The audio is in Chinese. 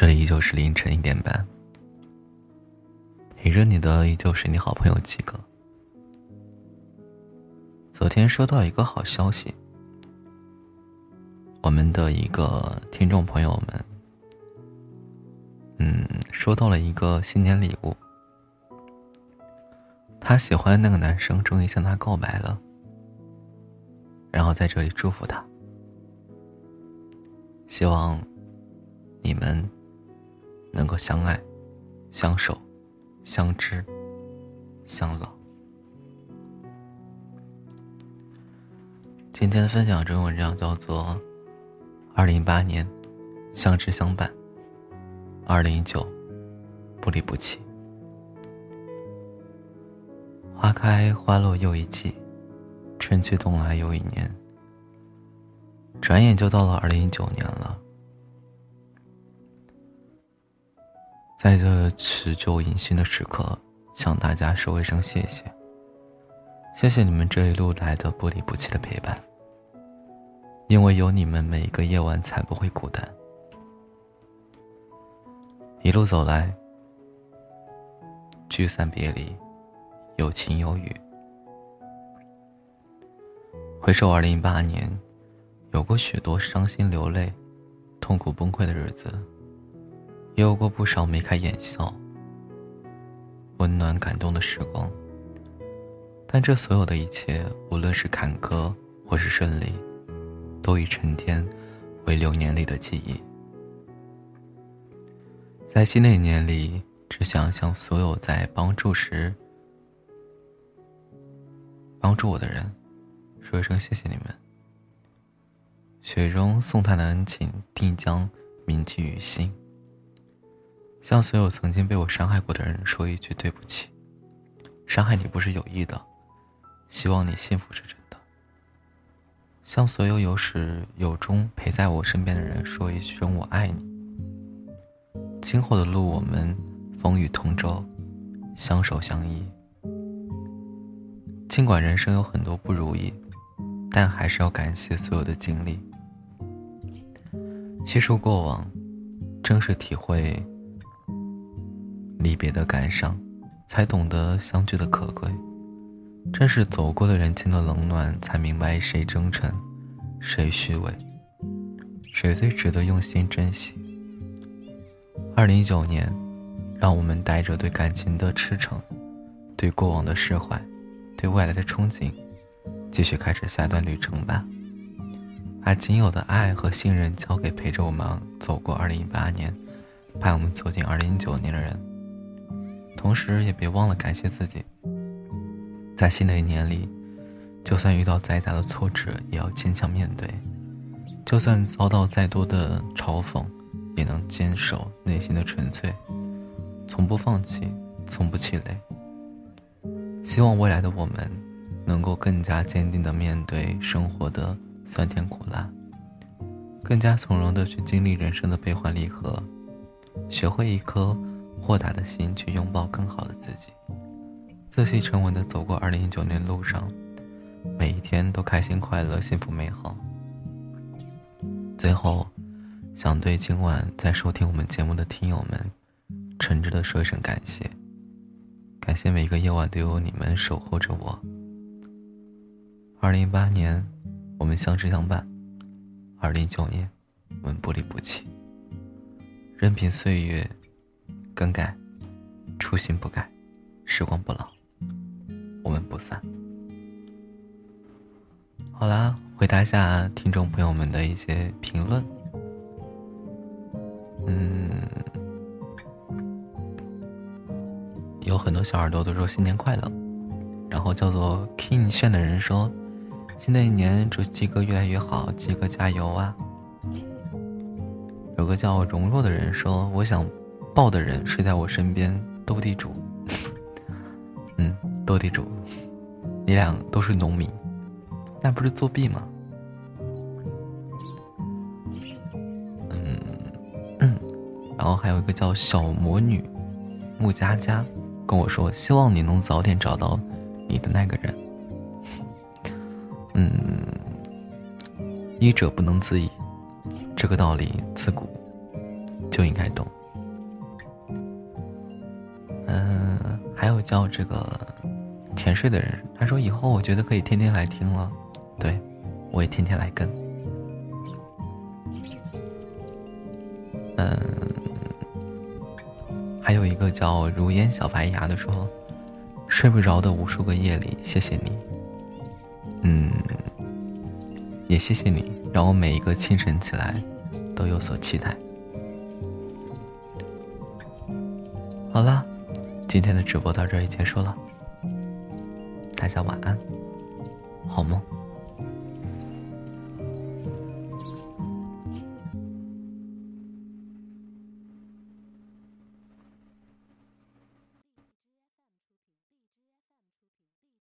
这里依旧是凌晨一点半，陪着你的依旧是你好朋友几个。昨天收到一个好消息，我们的一个听众朋友们，嗯，收到了一个新年礼物。他喜欢那个男生终于向他告白了，然后在这里祝福他，希望你们。能够相爱、相守、相知、相老。今天的分享这篇文章叫做《二零一八年相知相伴》，二零一九不离不弃。花开花落又一季，春去冬来又一年。转眼就到了二零一九年了。在这辞旧迎新的时刻，向大家说一声谢谢。谢谢你们这一路来的不离不弃的陪伴，因为有你们，每一个夜晚才不会孤单。一路走来，聚散别离，有晴有雨。回首二零一八年，有过许多伤心流泪、痛苦崩溃的日子。也有过不少眉开眼笑、温暖感动的时光，但这所有的一切，无论是坎坷或是顺利，都已沉淀为流年里的记忆。在新的一年里，只想向所有在帮助时帮助我的人，说一声谢谢你们。雪中送炭的恩情，定将铭记于心。向所有曾经被我伤害过的人说一句对不起，伤害你不是有意的，希望你幸福是真的。向所有有始有终陪在我身边的人说一声我爱你。今后的路我们风雨同舟，相守相依。尽管人生有很多不如意，但还是要感谢所有的经历。细数过往，正是体会。离别的感伤，才懂得相聚的可贵。正是走过了人情的冷暖，才明白谁真诚，谁虚伪，谁最值得用心珍惜。二零一九年，让我们带着对感情的赤诚，对过往的释怀，对未来的憧憬，继续开始下段旅程吧。把仅有的爱和信任交给陪着我们走过二零一八年，伴我们走进二零一九年的人。同时，也别忘了感谢自己。在新的一年里，就算遇到再大的挫折，也要坚强面对；就算遭到再多的嘲讽，也能坚守内心的纯粹，从不放弃，从不气馁。希望未来的我们，能够更加坚定地面对生活的酸甜苦辣，更加从容地去经历人生的悲欢离合，学会一颗。豁达的心去拥抱更好的自己，自信沉稳的走过二零一九年路上，每一天都开心快乐幸福美好。最后，想对今晚在收听我们节目的听友们，诚挚的说一声感谢，感谢每一个夜晚都有你们守候着我。二零一八年，我们相知相伴；二零一九年，我们不离不弃，任凭岁月。更改，初心不改，时光不老，我们不散。好啦，回答一下听众朋友们的一些评论。嗯，有很多小耳朵都说新年快乐，然后叫做 King 炫的人说，新的一年祝鸡哥越来越好，鸡哥加油啊！有个叫荣若的人说，我想。抱的人睡在我身边，斗地主。嗯，斗地主，你俩都是农民，那不是作弊吗？嗯，然后还有一个叫小魔女木佳佳跟我说，希望你能早点找到你的那个人。嗯，医者不能自医，这个道理自古。就应该懂。嗯，还有叫这个甜睡的人，他说以后我觉得可以天天来听了，对，我也天天来跟。嗯，还有一个叫如烟小白牙的说，睡不着的无数个夜里，谢谢你。嗯，也谢谢你，让我每一个清晨起来都有所期待。好了，今天的直播到这里结束了，大家晚安，好梦。